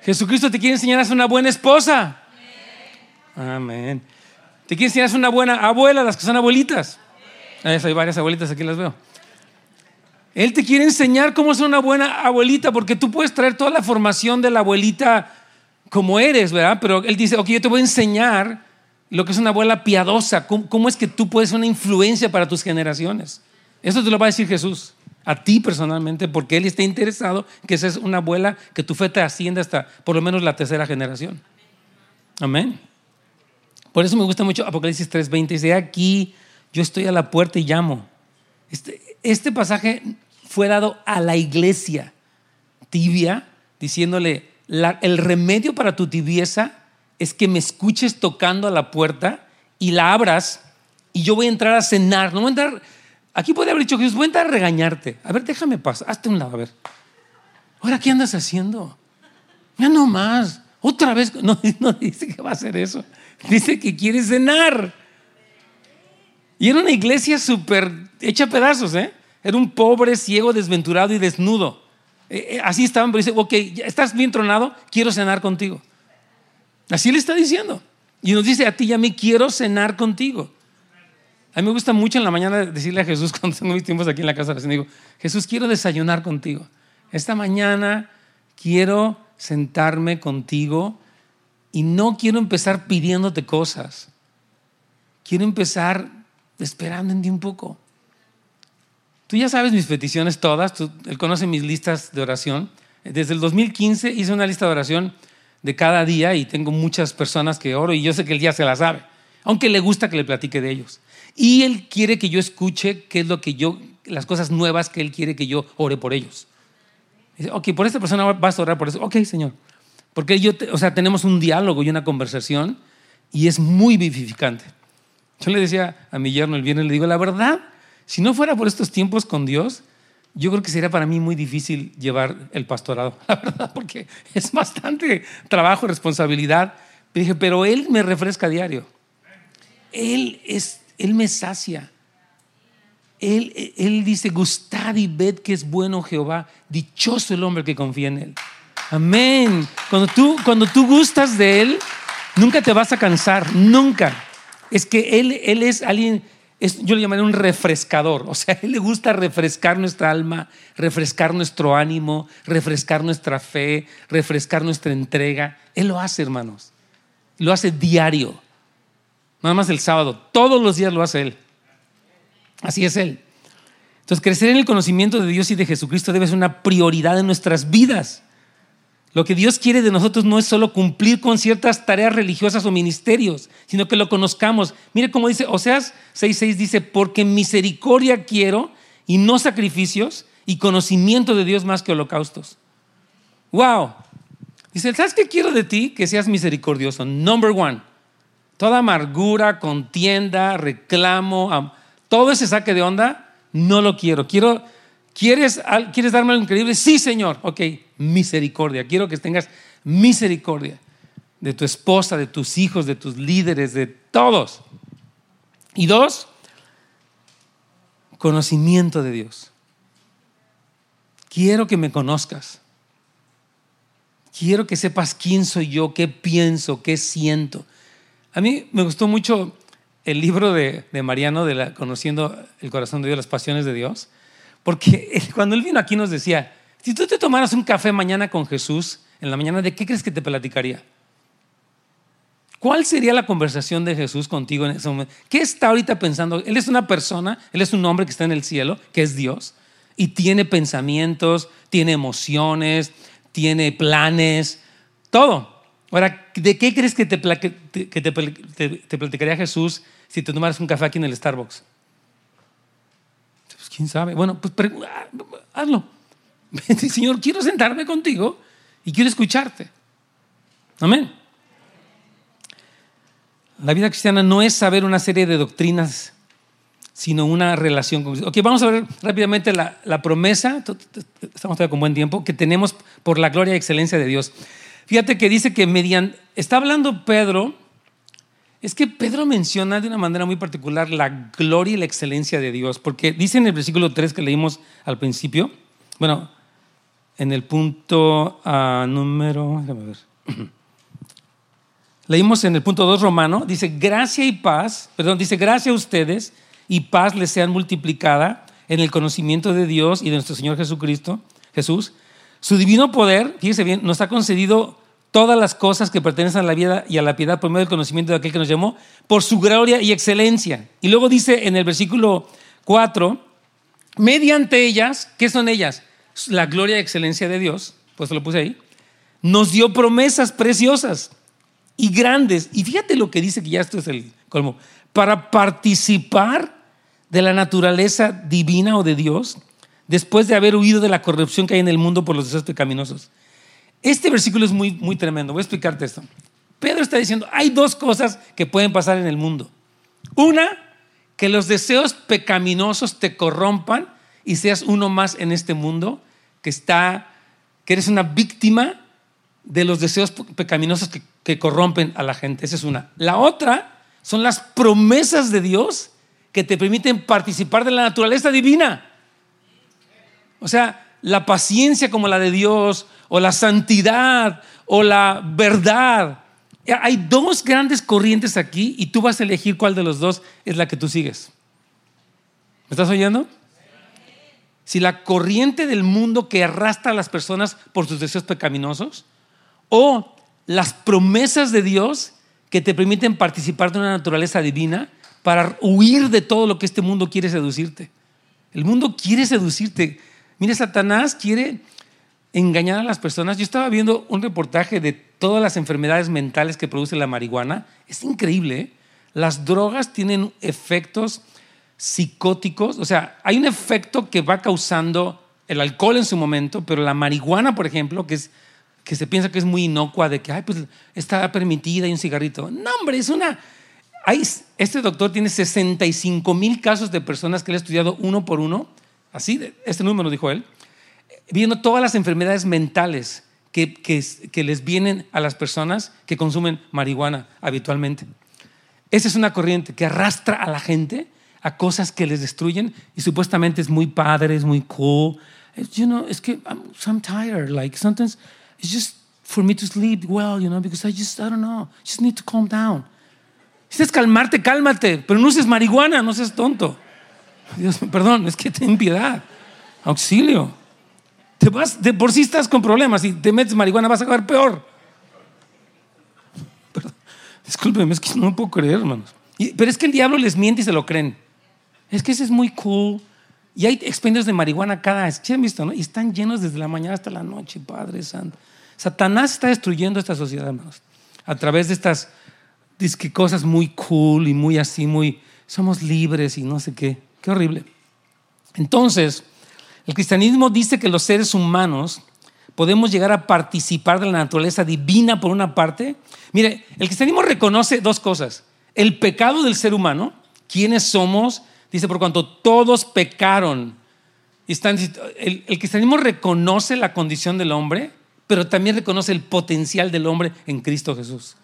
Jesucristo te quiere enseñar a ser una buena esposa. Amén. Te quiere enseñar a ser una buena abuela, las que son abuelitas. hay varias abuelitas, aquí las veo. Él te quiere enseñar cómo ser una buena abuelita, porque tú puedes traer toda la formación de la abuelita como eres, ¿verdad? Pero Él dice, ok, yo te voy a enseñar lo que es una abuela piadosa, cómo, cómo es que tú puedes ser una influencia para tus generaciones. Eso te lo va a decir Jesús, a ti personalmente, porque Él está interesado que seas una abuela, que tu fe te ascienda hasta por lo menos la tercera generación. Amén. Por eso me gusta mucho Apocalipsis 3:20. Dice, aquí yo estoy a la puerta y llamo. Este, este pasaje fue dado a la iglesia tibia, diciéndole, el remedio para tu tibieza es que me escuches tocando a la puerta y la abras y yo voy a entrar a cenar. No voy a entrar Aquí puede haber dicho Jesús, voy a regañarte. A ver, déjame pasar, hazte un lado, a ver. Ahora, ¿qué andas haciendo? Ya no más. Otra vez, no, no dice que va a hacer eso. Dice que quiere cenar. Y era una iglesia súper hecha pedazos, ¿eh? Era un pobre, ciego, desventurado y desnudo. Eh, eh, así estaban, pero dice, ok, estás bien tronado, quiero cenar contigo. Así le está diciendo. Y nos dice a ti y a mí, quiero cenar contigo. A mí me gusta mucho en la mañana decirle a Jesús cuando tengo mis tiempos aquí en la casa de digo, Jesús, quiero desayunar contigo. Esta mañana quiero sentarme contigo y no quiero empezar pidiéndote cosas. Quiero empezar esperando en ti un poco. Tú ya sabes mis peticiones todas, tú, él conoce mis listas de oración. Desde el 2015 hice una lista de oración de cada día y tengo muchas personas que oro y yo sé que él ya se la sabe, aunque le gusta que le platique de ellos. Y Él quiere que yo escuche qué es lo que yo, las cosas nuevas que Él quiere que yo ore por ellos. Dice, ok, por esta persona vas a orar por eso. Ok, Señor. Porque yo, o sea, tenemos un diálogo y una conversación y es muy vivificante. Yo le decía a mi yerno el viernes, le digo, la verdad, si no fuera por estos tiempos con Dios, yo creo que sería para mí muy difícil llevar el pastorado, la verdad, porque es bastante trabajo, responsabilidad. dije, pero Él me refresca a diario. Él es él me sacia. Él, él dice, gustad y ved que es bueno Jehová, dichoso el hombre que confía en Él. Amén. Cuando tú, cuando tú gustas de Él, nunca te vas a cansar, nunca. Es que Él, él es alguien, yo le llamaré un refrescador. O sea, Él le gusta refrescar nuestra alma, refrescar nuestro ánimo, refrescar nuestra fe, refrescar nuestra entrega. Él lo hace, hermanos. Lo hace diario. Nada más el sábado. Todos los días lo hace Él. Así es Él. Entonces, crecer en el conocimiento de Dios y de Jesucristo debe ser una prioridad en nuestras vidas. Lo que Dios quiere de nosotros no es solo cumplir con ciertas tareas religiosas o ministerios, sino que lo conozcamos. Mire cómo dice Oseas 6:6 dice, "Porque misericordia quiero y no sacrificios y conocimiento de Dios más que holocaustos." Wow. Dice, ¿sabes qué quiero de ti? Que seas misericordioso. Number one. Toda amargura, contienda, reclamo, todo ese saque de onda, no lo quiero. Quiero ¿Quieres, ¿Quieres darme algo increíble? Sí, Señor. Ok, misericordia. Quiero que tengas misericordia de tu esposa, de tus hijos, de tus líderes, de todos. Y dos, conocimiento de Dios. Quiero que me conozcas. Quiero que sepas quién soy yo, qué pienso, qué siento. A mí me gustó mucho el libro de, Mariano de la, Conociendo el corazón de Dios, las pasiones de Dios. Porque cuando él vino aquí nos decía, si tú te tomaras un café mañana con Jesús, en la mañana, ¿de qué crees que te platicaría? ¿Cuál sería la conversación de Jesús contigo en ese momento? ¿Qué está ahorita pensando? Él es una persona, Él es un hombre que está en el cielo, que es Dios, y tiene pensamientos, tiene emociones, tiene planes, todo. Ahora, ¿de qué crees que te, platicaría Jesús si te tomaras un café aquí en el Starbucks? ¿Quién sabe? Bueno, pues ah, hazlo. Señor, quiero sentarme contigo y quiero escucharte. Amén. La vida cristiana no es saber una serie de doctrinas, sino una relación con Dios. Ok, vamos a ver rápidamente la, la promesa, estamos todavía con buen tiempo, que tenemos por la gloria y excelencia de Dios. Fíjate que dice que mediante, está hablando Pedro es que Pedro menciona de una manera muy particular la gloria y la excelencia de Dios, porque dice en el versículo 3 que leímos al principio, bueno, en el punto uh, número, déjame ver, leímos en el punto 2 romano, dice gracia y paz, perdón, dice gracia a ustedes y paz les sean multiplicada en el conocimiento de Dios y de nuestro Señor Jesucristo, Jesús. Su divino poder, fíjese bien, nos ha concedido todas las cosas que pertenecen a la vida y a la piedad por medio del conocimiento de aquel que nos llamó, por su gloria y excelencia. Y luego dice en el versículo 4, mediante ellas, ¿qué son ellas? La gloria y excelencia de Dios, pues lo puse ahí, nos dio promesas preciosas y grandes. Y fíjate lo que dice, que ya esto es el colmo, para participar de la naturaleza divina o de Dios, después de haber huido de la corrupción que hay en el mundo por los deseos pecaminosos. Este versículo es muy, muy tremendo. Voy a explicarte esto. Pedro está diciendo, hay dos cosas que pueden pasar en el mundo. Una, que los deseos pecaminosos te corrompan y seas uno más en este mundo que está, que eres una víctima de los deseos pecaminosos que, que corrompen a la gente. Esa es una. La otra son las promesas de Dios que te permiten participar de la naturaleza divina. O sea, la paciencia como la de Dios, o la santidad, o la verdad. Hay dos grandes corrientes aquí y tú vas a elegir cuál de los dos es la que tú sigues. ¿Me estás oyendo? Si la corriente del mundo que arrastra a las personas por sus deseos pecaminosos o las promesas de Dios que te permiten participar de una naturaleza divina para huir de todo lo que este mundo quiere seducirte. El mundo quiere seducirte. Mire, Satanás quiere engañar a las personas. Yo estaba viendo un reportaje de todas las enfermedades mentales que produce la marihuana. Es increíble. ¿eh? Las drogas tienen efectos psicóticos. O sea, hay un efecto que va causando el alcohol en su momento, pero la marihuana, por ejemplo, que, es, que se piensa que es muy inocua, de que Ay, pues, está permitida y un cigarrito. No, hombre, es una... Este doctor tiene 65 mil casos de personas que le ha estudiado uno por uno así, este número dijo él, viendo todas las enfermedades mentales que, que, les vienen a las personas que consumen marihuana habitualmente. Esa es una corriente que arrastra a la gente a cosas que les destruyen y supuestamente es muy padre, es muy cool. You know, es que I'm, I'm tired. Like sometimes it's just for me to sleep well, you know, because I just, I don't know, just need to calm down. Si es calmarte, cálmate, pero no uses marihuana, no seas tonto. Dios, perdón, es que ten piedad. Auxilio. Te vas, de por sí estás con problemas y te metes marihuana, vas a acabar peor. Perdón, discúlpeme, es que no puedo creer, hermanos. pero es que el diablo les miente y se lo creen. Es que ese es muy cool. Y hay expendios de marihuana cada vez. han visto, no? Y están llenos desde la mañana hasta la noche, Padre Santo. Satanás está destruyendo esta sociedad, hermanos. A través de estas cosas muy cool y muy así, muy. Somos libres y no sé qué. Qué horrible. Entonces, el cristianismo dice que los seres humanos podemos llegar a participar de la naturaleza divina por una parte. Mire, el cristianismo reconoce dos cosas. El pecado del ser humano, quiénes somos, dice, por cuanto todos pecaron. el, el cristianismo reconoce la condición del hombre, pero también reconoce el potencial del hombre en Cristo Jesús.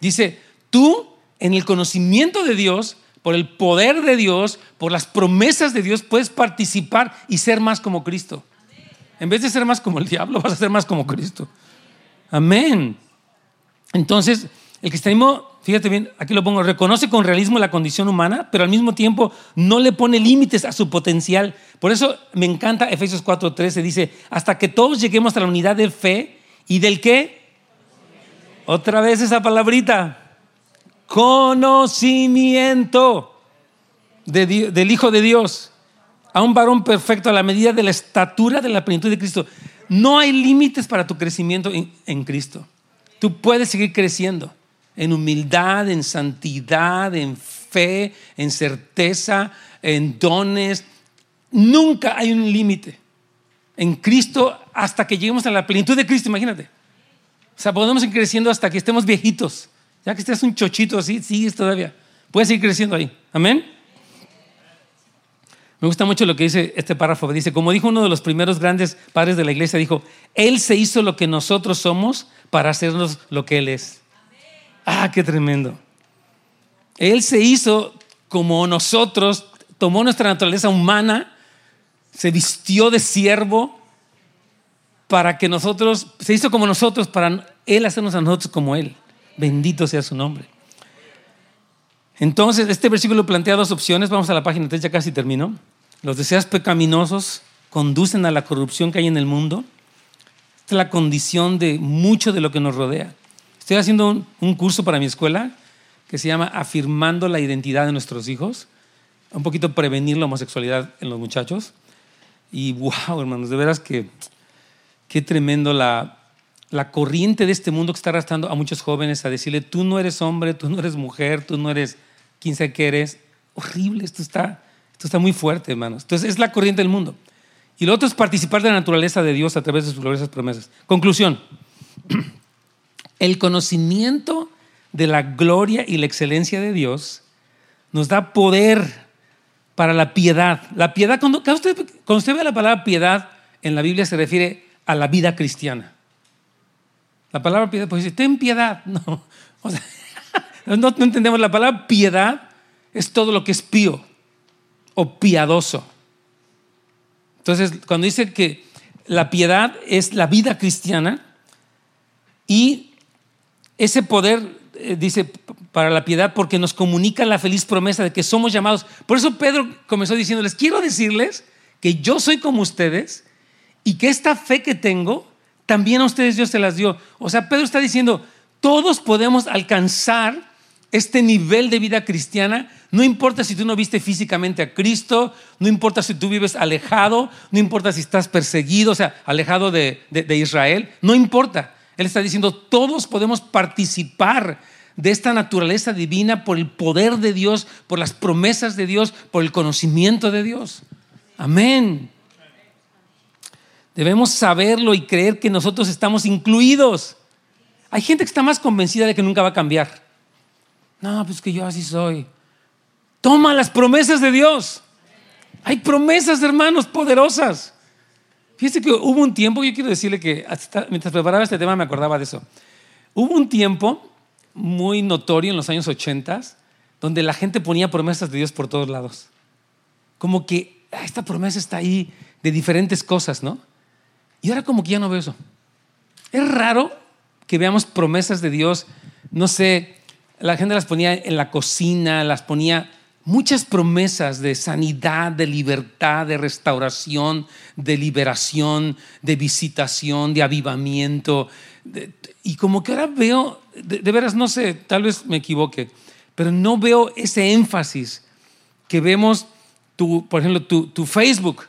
Dice, tú en el conocimiento de Dios, por el poder de Dios, por las promesas de Dios, puedes participar y ser más como Cristo. En vez de ser más como el diablo, vas a ser más como Cristo. Amén. Entonces, el cristianismo, fíjate bien, aquí lo pongo, reconoce con realismo la condición humana, pero al mismo tiempo no le pone límites a su potencial. Por eso me encanta Efesios 4:13, dice, hasta que todos lleguemos a la unidad de fe y del qué? Otra vez esa palabrita. Conocimiento del Hijo de Dios a un varón perfecto a la medida de la estatura de la plenitud de Cristo. No hay límites para tu crecimiento en, Cristo. Tú puedes seguir creciendo en humildad, en santidad, en fe, en certeza, en dones. Nunca hay un límite en Cristo hasta que lleguemos a la plenitud de Cristo, imagínate. O sea, podemos ir creciendo hasta que estemos viejitos. Ya que estés un chochito así, sigues todavía. Puedes seguir creciendo ahí. Amén. Me gusta mucho lo que dice este párrafo. Dice, como dijo uno de los primeros grandes padres de la iglesia, dijo, Él se hizo lo que nosotros somos para hacernos lo que Él es. Ah, qué tremendo. Él se hizo como nosotros, tomó nuestra naturaleza humana, se vistió de siervo para que nosotros, se hizo como nosotros, para Él hacernos a nosotros como Él. Bendito sea su nombre. Entonces, este versículo plantea dos opciones. Vamos a la página 3, ya casi termino. Los deseos pecaminosos conducen a la corrupción que hay en el mundo. Esta es la condición de mucho de lo que nos rodea. Estoy haciendo un, curso para mi escuela que se llama Afirmando la identidad de nuestros hijos. Un poquito prevenir la homosexualidad en los muchachos. Y wow, hermanos, de veras que qué tremendo la, la corriente de este mundo que está arrastrando a muchos jóvenes a decirle, tú no eres hombre, tú no eres mujer, tú no eres quien sea que eres. Horrible, esto está esto está muy fuerte, hermanos. Entonces es la corriente del mundo. Y lo otro es participar de la naturaleza de Dios a través de sus gloriosas promesas. Conclusión. El conocimiento de la gloria y la excelencia de Dios nos da poder para la piedad. La piedad, cuando usted, cuando usted ve la palabra piedad en la Biblia se refiere a la vida cristiana. La palabra piedad, pues dice, ten piedad. No, no, no entendemos. La palabra piedad es todo lo que es pío o piadoso. Entonces, cuando dice que la piedad es la vida cristiana y ese poder, eh, dice, para la piedad, porque nos comunica la feliz promesa de que somos llamados. Por eso Pedro comenzó diciéndoles, quiero decirles que yo soy como ustedes y que esta fe que tengo, también a ustedes Dios se las dio. O sea, Pedro está diciendo, todos podemos alcanzar este nivel de vida cristiana, no importa si tú no viste físicamente a Cristo, no importa si tú vives alejado, no importa si estás perseguido, o sea, alejado de, Israel, no importa. Él está diciendo, todos podemos participar de esta naturaleza divina por el poder de Dios, por las promesas de Dios, por el conocimiento de Dios. Amén. Debemos saberlo y creer que nosotros estamos incluidos. Hay gente que está más convencida de que nunca va a cambiar. No, pues que yo así soy. Toma las promesas de Dios. Hay promesas, hermanos, poderosas. Fíjese que hubo un tiempo, yo quiero decirle que mientras preparaba este tema me acordaba de eso. Hubo un tiempo muy notorio en los años 80 donde la gente ponía promesas de Dios por todos lados. Como que ah, esta promesa está ahí de diferentes cosas, ¿no? Y ahora como que ya no veo eso. Es raro que veamos promesas de Dios, no sé, la gente las ponía en la cocina, las ponía muchas promesas de sanidad, de libertad, de restauración, de liberación, de visitación, de avivamiento. y como que ahora veo, de, veras no sé, tal vez me equivoque, pero no veo ese énfasis que vemos por ejemplo, tu, tu Facebook,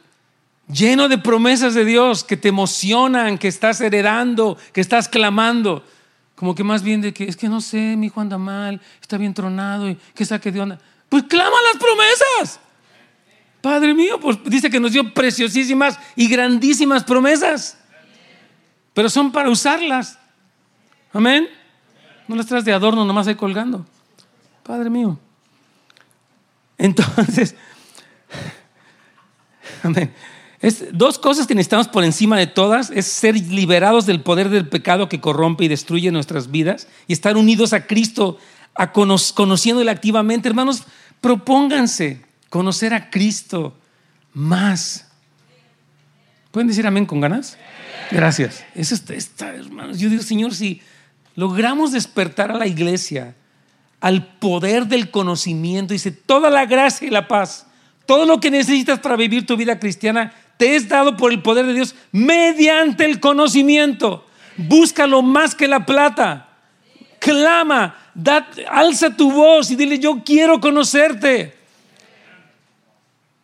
lleno de promesas de Dios que te emocionan, que estás heredando, que estás clamando. Como que más bien de que es que no sé, mi hijo anda mal, está bien tronado y que saque de onda. Pues clama las promesas. Padre mío, pues dice que nos dio preciosísimas y grandísimas promesas. Pero son para usarlas. Amén. No las traes de adorno nomás ahí colgando. Padre mío. Entonces, amén. Es, dos cosas que necesitamos por encima de todas es ser liberados del poder del pecado que corrompe y destruye nuestras vidas y estar unidos a Cristo, a conociéndole activamente. Hermanos, propónganse conocer a Cristo más. ¿Pueden decir amén con ganas? Gracias. Eso está, hermanos. Yo digo, Señor, si logramos despertar a la iglesia al poder del conocimiento, dice, toda la gracia y la paz, todo lo que necesitas para vivir tu vida cristiana, te es dado por el poder de Dios mediante el conocimiento. Búscalo más que la plata. Clama, alza tu voz y dile, yo quiero conocerte.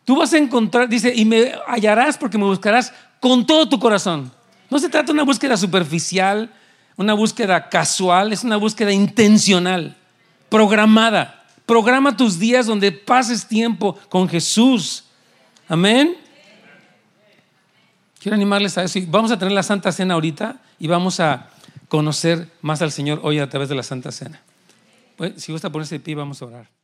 Tú vas a encontrar, dice, y me hallarás porque me buscarás con todo tu corazón. No se trata de una búsqueda superficial, una búsqueda casual, es una búsqueda intencional, programada. Programa tus días donde pases tiempo con Jesús. Amén. Quiero animarles a eso. vamos a tener la Santa Cena ahorita y vamos a conocer más al Señor hoy a través de la Santa Cena. Pues, si gusta ponerse de pie, vamos a orar.